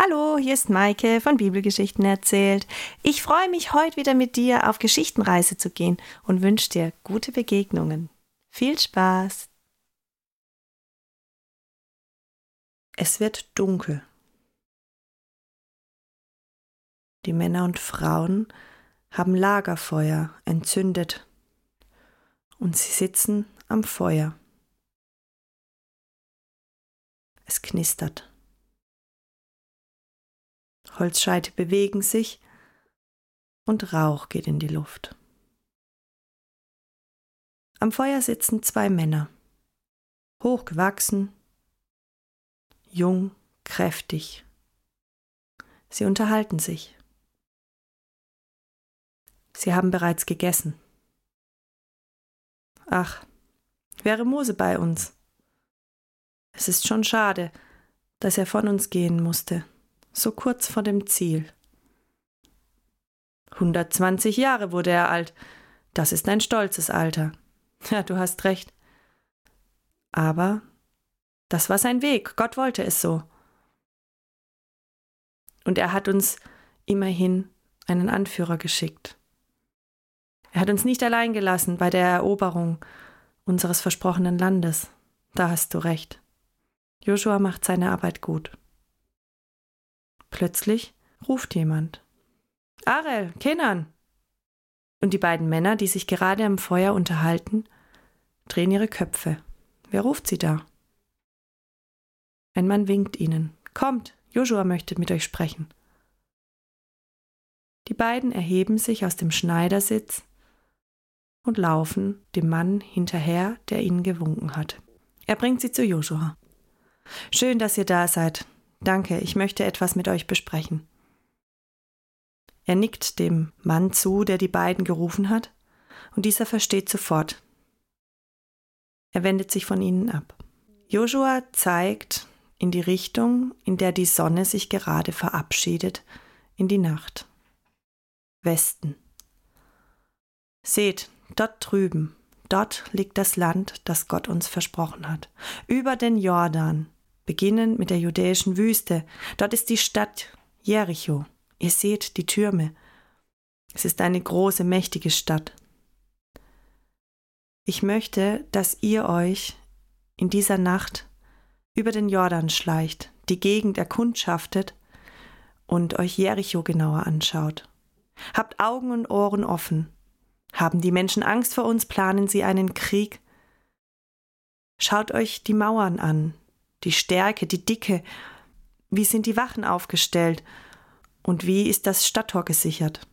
Hallo, hier ist Maike von Bibelgeschichten erzählt. Ich freue mich, heute wieder mit dir auf Geschichtenreise zu gehen und wünsche dir gute Begegnungen. Viel Spaß! Es wird dunkel. Die Männer und Frauen haben Lagerfeuer entzündet und sie sitzen am Feuer. Es knistert. Holzscheite bewegen sich und Rauch geht in die Luft. Am Feuer sitzen zwei Männer, hochgewachsen, jung, kräftig. Sie unterhalten sich. Sie haben bereits gegessen. Ach, wäre Mose bei uns. Es ist schon schade, dass er von uns gehen musste so kurz vor dem Ziel. 120 Jahre wurde er alt. Das ist ein stolzes Alter. Ja, du hast recht. Aber das war sein Weg. Gott wollte es so. Und er hat uns immerhin einen Anführer geschickt. Er hat uns nicht allein gelassen bei der Eroberung unseres versprochenen Landes. Da hast du recht. Joshua macht seine Arbeit gut. Plötzlich ruft jemand. Arel, Kenan! Und die beiden Männer, die sich gerade am Feuer unterhalten, drehen ihre Köpfe. Wer ruft sie da? Ein Mann winkt ihnen. Kommt, Joshua möchte mit euch sprechen. Die beiden erheben sich aus dem Schneidersitz und laufen dem Mann hinterher, der ihnen gewunken hat. Er bringt sie zu Joshua. Schön, dass ihr da seid, Danke, ich möchte etwas mit euch besprechen. Er nickt dem Mann zu, der die beiden gerufen hat, und dieser versteht sofort. Er wendet sich von ihnen ab. Joshua zeigt in die Richtung, in der die Sonne sich gerade verabschiedet, in die Nacht. Westen. Seht, dort drüben, dort liegt das Land, das Gott uns versprochen hat, über den Jordan, beginnend mit der judäischen Wüste. Dort ist die Stadt Jericho. Ihr seht die Türme. Es ist eine große, mächtige Stadt. Ich möchte, dass ihr euch in dieser Nacht über den Jordan schleicht, die Gegend erkundschaftet und euch Jericho genauer anschaut. Habt Augen und Ohren offen. Haben die Menschen Angst vor uns? Planen sie einen Krieg? Schaut euch die Mauern an, die Stärke, die Dicke, wie sind die Wachen aufgestellt und wie ist das Stadttor gesichert.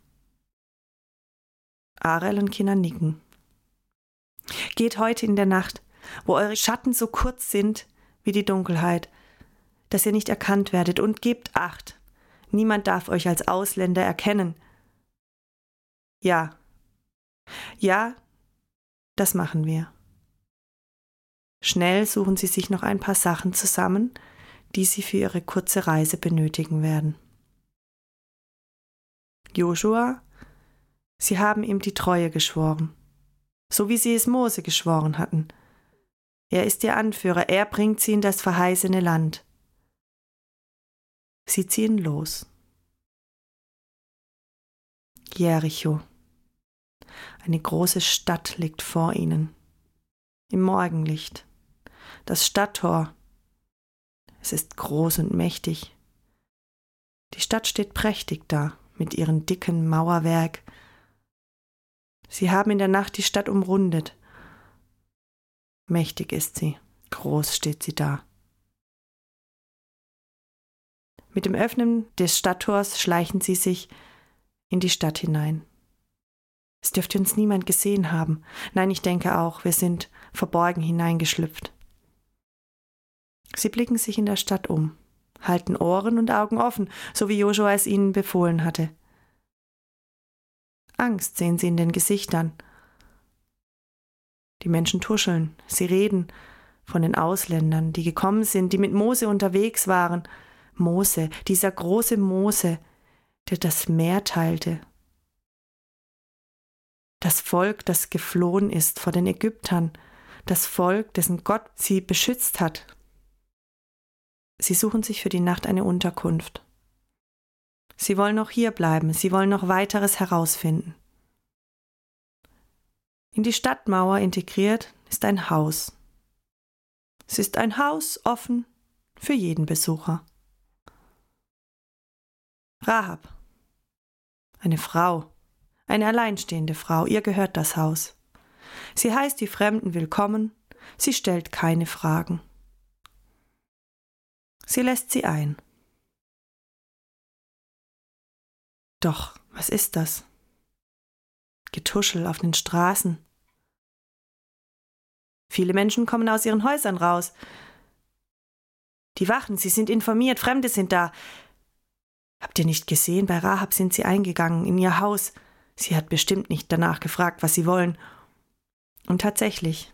Arel und Kinder nicken. Geht heute in der Nacht, wo eure Schatten so kurz sind wie die Dunkelheit, dass ihr nicht erkannt werdet, und gebt acht. Niemand darf euch als Ausländer erkennen. Ja. Ja, das machen wir. Schnell suchen sie sich noch ein paar Sachen zusammen, die sie für ihre kurze Reise benötigen werden. Joshua, sie haben ihm die Treue geschworen, so wie sie es Mose geschworen hatten. Er ist ihr Anführer, er bringt sie in das verheißene Land. Sie ziehen los. Jericho. Eine große Stadt liegt vor ihnen. Im Morgenlicht das Stadttor. Es ist groß und mächtig. Die Stadt steht prächtig da, mit ihrem dicken Mauerwerk. Sie haben in der Nacht die Stadt umrundet. Mächtig ist sie, groß steht sie da. Mit dem Öffnen des Stadttors schleichen sie sich in die Stadt hinein. Es dürfte uns niemand gesehen haben. Nein, ich denke auch, wir sind verborgen hineingeschlüpft. Sie blicken sich in der Stadt um, halten Ohren und Augen offen, so wie Joshua es ihnen befohlen hatte. Angst sehen sie in den Gesichtern. Die Menschen tuscheln, sie reden von den Ausländern, die gekommen sind, die mit Mose unterwegs waren. Mose, dieser große Mose, der das Meer teilte. Das Volk, das geflohen ist vor den Ägyptern, das Volk, dessen Gott sie beschützt hat Sie suchen sich für die Nacht eine Unterkunft. Sie wollen noch hier bleiben, sie wollen noch weiteres herausfinden. In die Stadtmauer integriert ist ein Haus. Es ist ein Haus offen für jeden Besucher. Rahab. Eine Frau. Eine alleinstehende Frau. Ihr gehört das Haus. Sie heißt die Fremden willkommen. Sie stellt keine Fragen. Sie lässt sie ein. Doch, was ist das? Getuschel auf den Straßen. Viele Menschen kommen aus ihren Häusern raus. Die Wachen, sie sind informiert, Fremde sind da. Habt ihr nicht gesehen, bei Rahab sind sie eingegangen in ihr Haus. Sie hat bestimmt nicht danach gefragt, was sie wollen. Und tatsächlich.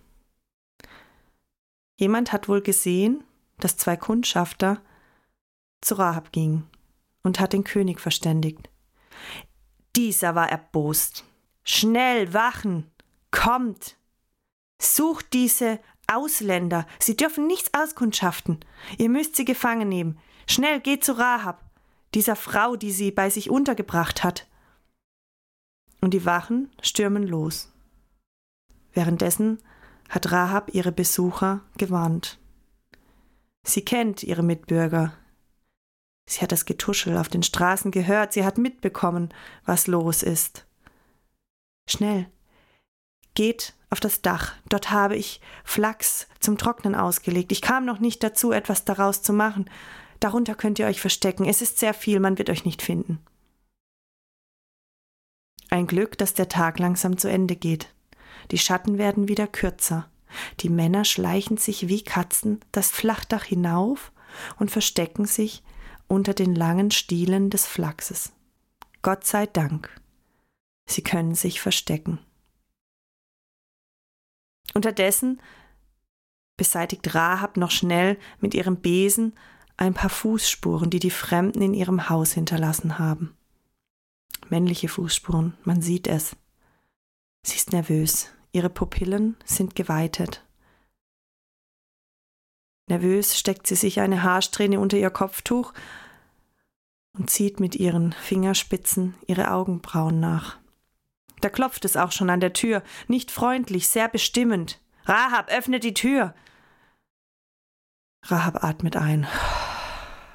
Jemand hat wohl gesehen, dass zwei Kundschafter zu Rahab gingen und hat den König verständigt. Dieser war erbost. Schnell, wachen! Kommt! Sucht diese Ausländer. Sie dürfen nichts auskundschaften. Ihr müsst sie gefangen nehmen. Schnell, geht zu Rahab, dieser Frau, die sie bei sich untergebracht hat. Und die Wachen stürmen los. Währenddessen hat Rahab ihre Besucher gewarnt. Sie kennt ihre Mitbürger. Sie hat das Getuschel auf den Straßen gehört, sie hat mitbekommen, was los ist. Schnell, geht auf das Dach, dort habe ich Flachs zum Trocknen ausgelegt. Ich kam noch nicht dazu, etwas daraus zu machen. Darunter könnt ihr euch verstecken. Es ist sehr viel, man wird euch nicht finden. Ein Glück, dass der Tag langsam zu Ende geht. Die Schatten werden wieder kürzer. Die Männer schleichen sich wie Katzen das Flachdach hinauf und verstecken sich unter den langen Stielen des Flachses. Gott sei Dank. Sie können sich verstecken. Unterdessen beseitigt Rahab noch schnell mit ihrem Besen ein paar Fußspuren, die die Fremden in ihrem Haus hinterlassen haben. Männliche Fußspuren, man sieht es. Sie ist nervös, ihre Pupillen sind geweitet. Nervös steckt sie sich eine Haarsträhne unter ihr Kopftuch und zieht mit ihren Fingerspitzen ihre Augenbrauen nach. Da klopft es auch schon an der Tür, nicht freundlich, sehr bestimmend. Rahab, öffne die Tür. Rahab atmet ein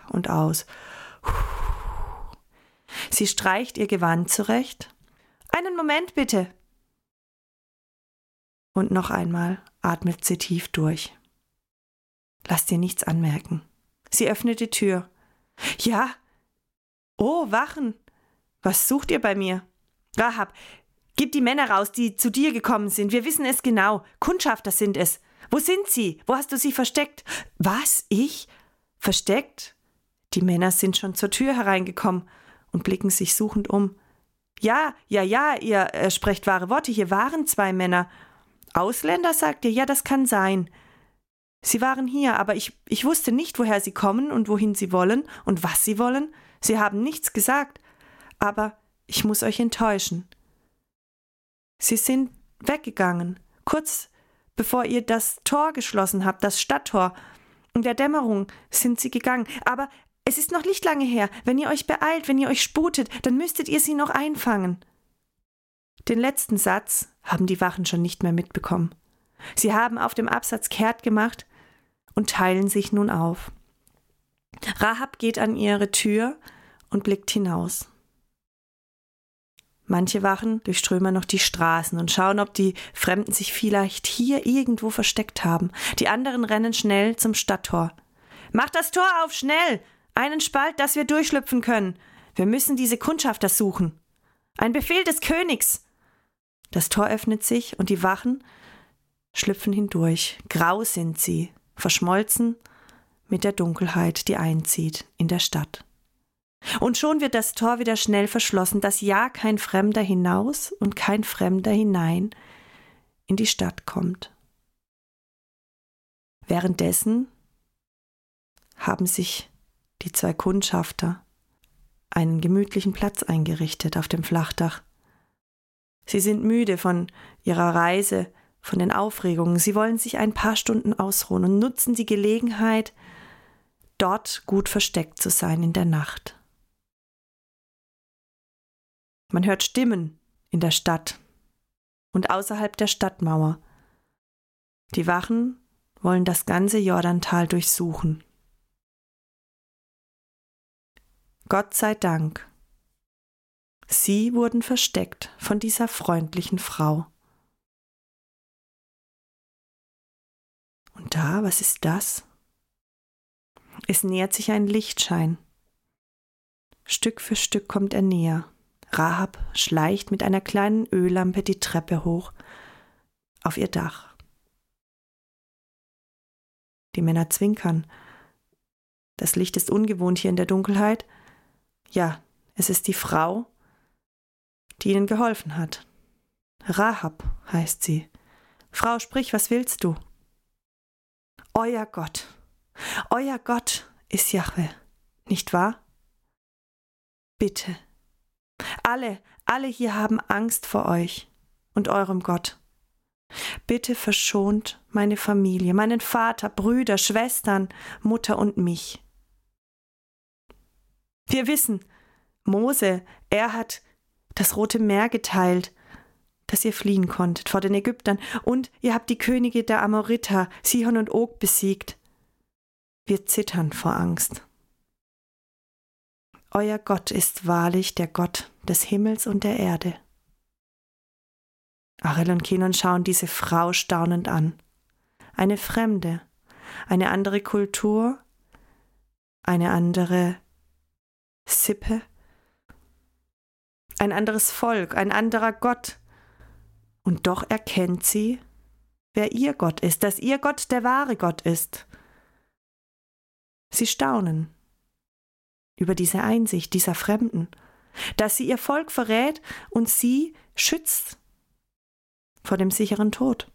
und aus. Sie streicht ihr Gewand zurecht. Einen Moment bitte. Und noch einmal atmet sie tief durch. Lass dir nichts anmerken. Sie öffnet die Tür. Ja. Oh, Wachen. Was sucht ihr bei mir? Rahab, gib die Männer raus, die zu dir gekommen sind. Wir wissen es genau. Kundschafter sind es. Wo sind sie? Wo hast du sie versteckt? Was? Ich? Versteckt? Die Männer sind schon zur Tür hereingekommen und blicken sich suchend um. Ja, ja, ja, ihr äh, sprecht wahre Worte. Hier waren zwei Männer. Ausländer, sagt ihr? Ja, das kann sein. Sie waren hier, aber ich, ich wusste nicht, woher sie kommen und wohin sie wollen und was sie wollen. Sie haben nichts gesagt. Aber ich muss euch enttäuschen. Sie sind weggegangen, kurz bevor ihr das Tor geschlossen habt, das Stadttor. In der Dämmerung sind sie gegangen. Aber es ist noch nicht lange her. Wenn ihr euch beeilt, wenn ihr euch sputet, dann müsstet ihr sie noch einfangen. Den letzten Satz haben die Wachen schon nicht mehr mitbekommen. Sie haben auf dem Absatz kehrt gemacht und teilen sich nun auf. Rahab geht an ihre Tür und blickt hinaus. Manche Wachen durchströmen noch die Straßen und schauen, ob die Fremden sich vielleicht hier irgendwo versteckt haben. Die anderen rennen schnell zum Stadttor. Macht das Tor auf, schnell! Einen Spalt, dass wir durchschlüpfen können. Wir müssen diese Kundschafter suchen. Ein Befehl des Königs. Das Tor öffnet sich und die Wachen schlüpfen hindurch. Grau sind sie, verschmolzen mit der Dunkelheit, die einzieht in der Stadt. Und schon wird das Tor wieder schnell verschlossen, dass ja kein Fremder hinaus und kein Fremder hinein in die Stadt kommt. Währenddessen haben sich die zwei Kundschafter, einen gemütlichen Platz eingerichtet auf dem Flachdach. Sie sind müde von ihrer Reise, von den Aufregungen, sie wollen sich ein paar Stunden ausruhen und nutzen die Gelegenheit, dort gut versteckt zu sein in der Nacht. Man hört Stimmen in der Stadt und außerhalb der Stadtmauer. Die Wachen wollen das ganze Jordantal durchsuchen. Gott sei Dank. Sie wurden versteckt von dieser freundlichen Frau. Und da, was ist das? Es nähert sich ein Lichtschein. Stück für Stück kommt er näher. Rahab schleicht mit einer kleinen Öllampe die Treppe hoch auf ihr Dach. Die Männer zwinkern. Das Licht ist ungewohnt hier in der Dunkelheit. Ja, es ist die Frau, die ihnen geholfen hat. Rahab heißt sie. Frau, sprich, was willst du? Euer Gott, euer Gott ist Jahwe, nicht wahr? Bitte. Alle, alle hier haben Angst vor euch und eurem Gott. Bitte verschont meine Familie, meinen Vater, Brüder, Schwestern, Mutter und mich. Wir wissen, Mose, er hat das Rote Meer geteilt, dass ihr fliehen konntet vor den Ägyptern, und ihr habt die Könige der Amoriter, Sihon und Og, besiegt. Wir zittern vor Angst. Euer Gott ist wahrlich der Gott des Himmels und der Erde. Arel und Kenon schauen diese Frau staunend an. Eine Fremde, eine andere Kultur, eine andere Sippe, ein anderes Volk, ein anderer Gott. Und doch erkennt sie, wer ihr Gott ist, dass ihr Gott der wahre Gott ist. Sie staunen über diese Einsicht dieser Fremden, dass sie ihr Volk verrät und sie schützt vor dem sicheren Tod.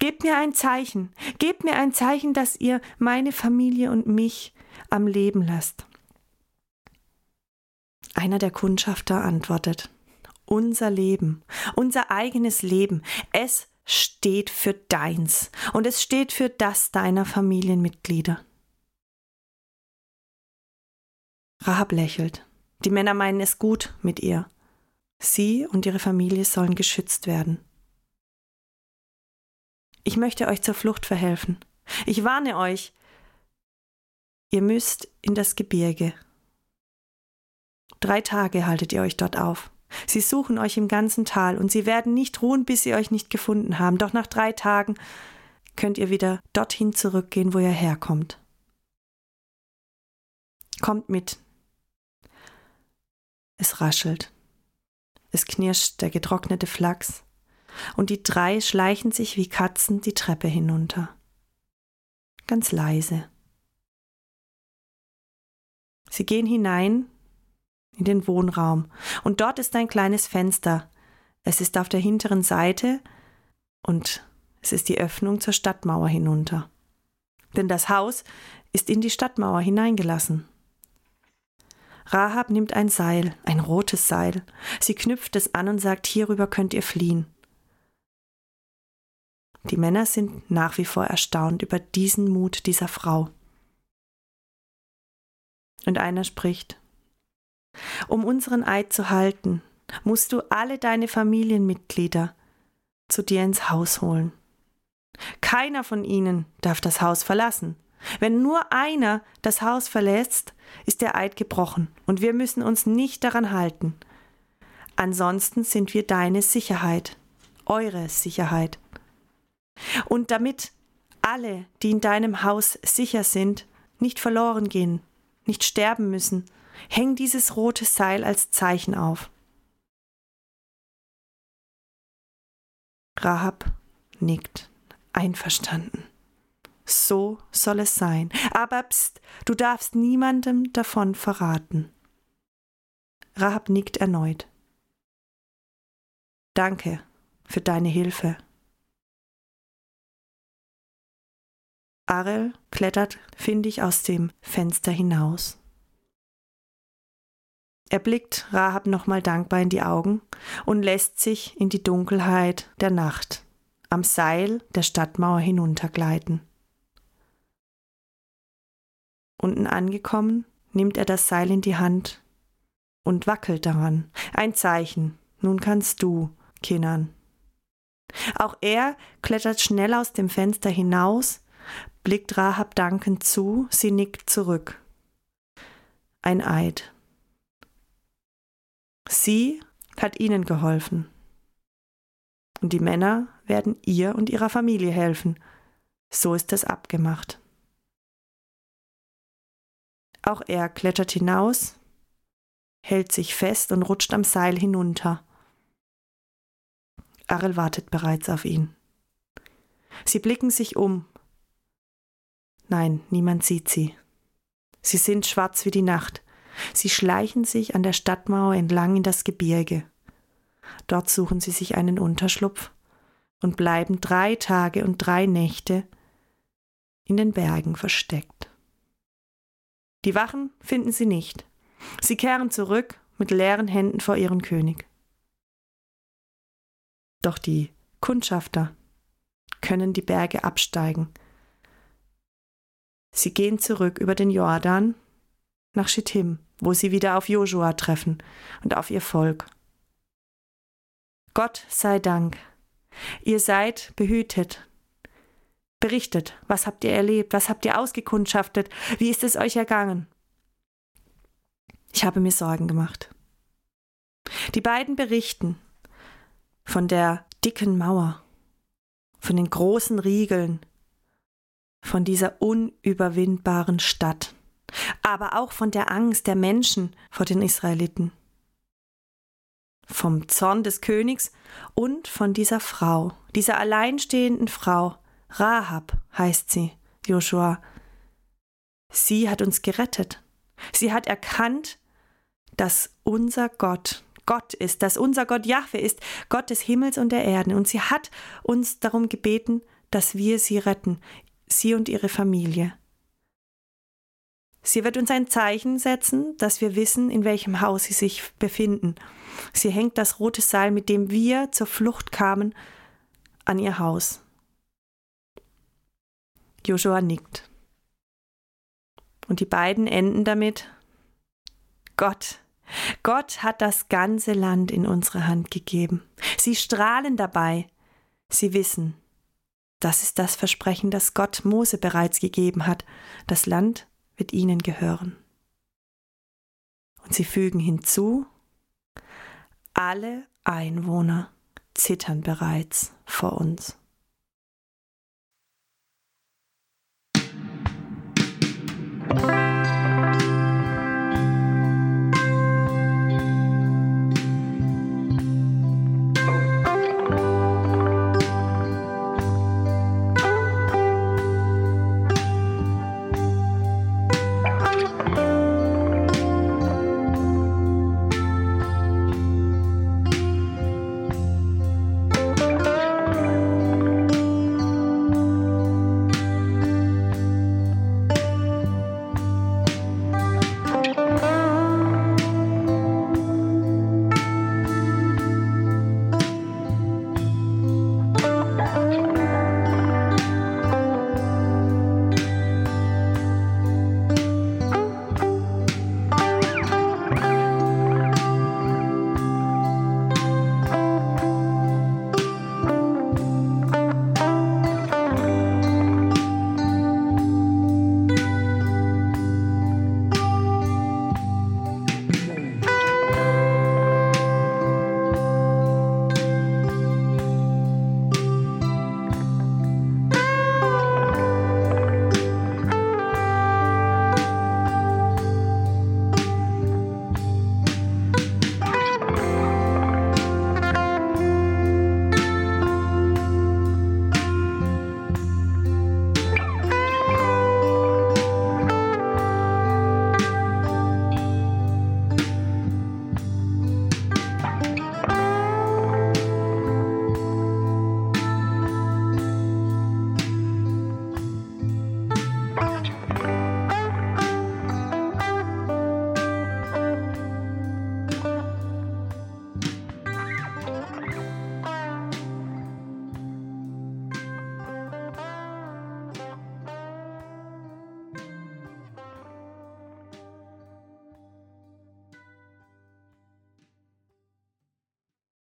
Gebt mir ein Zeichen, gebt mir ein Zeichen, dass ihr meine Familie und mich am Leben lasst. Einer der Kundschafter antwortet, unser Leben, unser eigenes Leben, es steht für deins und es steht für das deiner Familienmitglieder. Rahab lächelt. Die Männer meinen es gut mit ihr. Sie und ihre Familie sollen geschützt werden. Ich möchte euch zur Flucht verhelfen. Ich warne euch. Ihr müsst in das Gebirge. Drei Tage haltet ihr euch dort auf. Sie suchen euch im ganzen Tal und sie werden nicht ruhen, bis sie euch nicht gefunden haben. Doch nach drei Tagen könnt ihr wieder dorthin zurückgehen, wo ihr herkommt. Kommt mit. Es raschelt. Es knirscht der getrocknete Flachs, und die drei schleichen sich wie Katzen die Treppe hinunter. Ganz leise. Sie gehen hinein in den Wohnraum, und dort ist ein kleines Fenster. Es ist auf der hinteren Seite und es ist die Öffnung zur Stadtmauer hinunter. Denn das Haus ist in die Stadtmauer hineingelassen. Rahab nimmt ein Seil, ein rotes Seil. Sie knüpft es an und sagt, hierüber könnt ihr fliehen. Die Männer sind nach wie vor erstaunt über diesen Mut dieser Frau. Und einer spricht, um unseren Eid zu halten, musst du alle deine Familienmitglieder zu dir ins Haus holen. Keiner von ihnen darf das Haus verlassen. Wenn nur einer das Haus verlässt, ist der Eid gebrochen und wir müssen uns nicht daran halten. Ansonsten sind wir deine Sicherheit, eure Sicherheit. Und damit alle, die in deinem Haus sicher sind, nicht verloren gehen, nicht sterben müssen, häng dieses rote Seil als Zeichen auf. Rahab nickt, einverstanden. So soll es sein. Aber pst, du darfst niemandem davon verraten. Rahab nickt erneut. Danke für deine Hilfe. Arel klettert findig aus dem Fenster hinaus. Er blickt Rahab nochmal dankbar in die Augen und lässt sich in die Dunkelheit der Nacht am Seil der Stadtmauer hinuntergleiten. Unten angekommen, nimmt er das Seil in die Hand und wackelt daran. Ein Zeichen. Nun kannst du, Kinnern. Auch er klettert schnell aus dem Fenster hinaus, blickt Rahab dankend zu, sie nickt zurück. Ein Eid. Sie hat ihnen geholfen. Und die Männer werden ihr und ihrer Familie helfen. So ist es abgemacht. Auch er klettert hinaus, hält sich fest und rutscht am Seil hinunter. Arel wartet bereits auf ihn. Sie blicken sich um. Nein, niemand sieht sie. Sie sind schwarz wie die Nacht. Sie schleichen sich an der Stadtmauer entlang in das Gebirge. Dort suchen sie sich einen Unterschlupf und bleiben drei Tage und drei Nächte in den Bergen versteckt. Die Wachen finden sie nicht. Sie kehren zurück mit leeren Händen vor ihren König. Doch die Kundschafter können die Berge absteigen. Sie gehen zurück über den Jordan nach Schittim, wo sie wieder auf Josua treffen und auf ihr Volk. Gott sei Dank, ihr seid behütet. Berichtet, was habt ihr erlebt, was habt ihr ausgekundschaftet, wie ist es euch ergangen? Ich habe mir Sorgen gemacht. Die beiden berichten von der dicken Mauer, von den großen Riegeln, von dieser unüberwindbaren Stadt aber auch von der Angst der Menschen vor den Israeliten, vom Zorn des Königs und von dieser Frau, dieser alleinstehenden Frau, Rahab heißt sie, Joshua. Sie hat uns gerettet. Sie hat erkannt, dass unser Gott Gott ist, dass unser Gott Jahwe ist, Gott des Himmels und der Erden. Und sie hat uns darum gebeten, dass wir sie retten, sie und ihre Familie. Sie wird uns ein Zeichen setzen, dass wir wissen, in welchem Haus sie sich befinden. Sie hängt das rote Seil, mit dem wir zur Flucht kamen, an ihr Haus. Joshua nickt. Und die beiden enden damit, Gott, Gott hat das ganze Land in unsere Hand gegeben. Sie strahlen dabei. Sie wissen, das ist das Versprechen, das Gott Mose bereits gegeben hat. Das Land wird ihnen gehören. Und sie fügen hinzu, alle Einwohner zittern bereits vor uns. Musik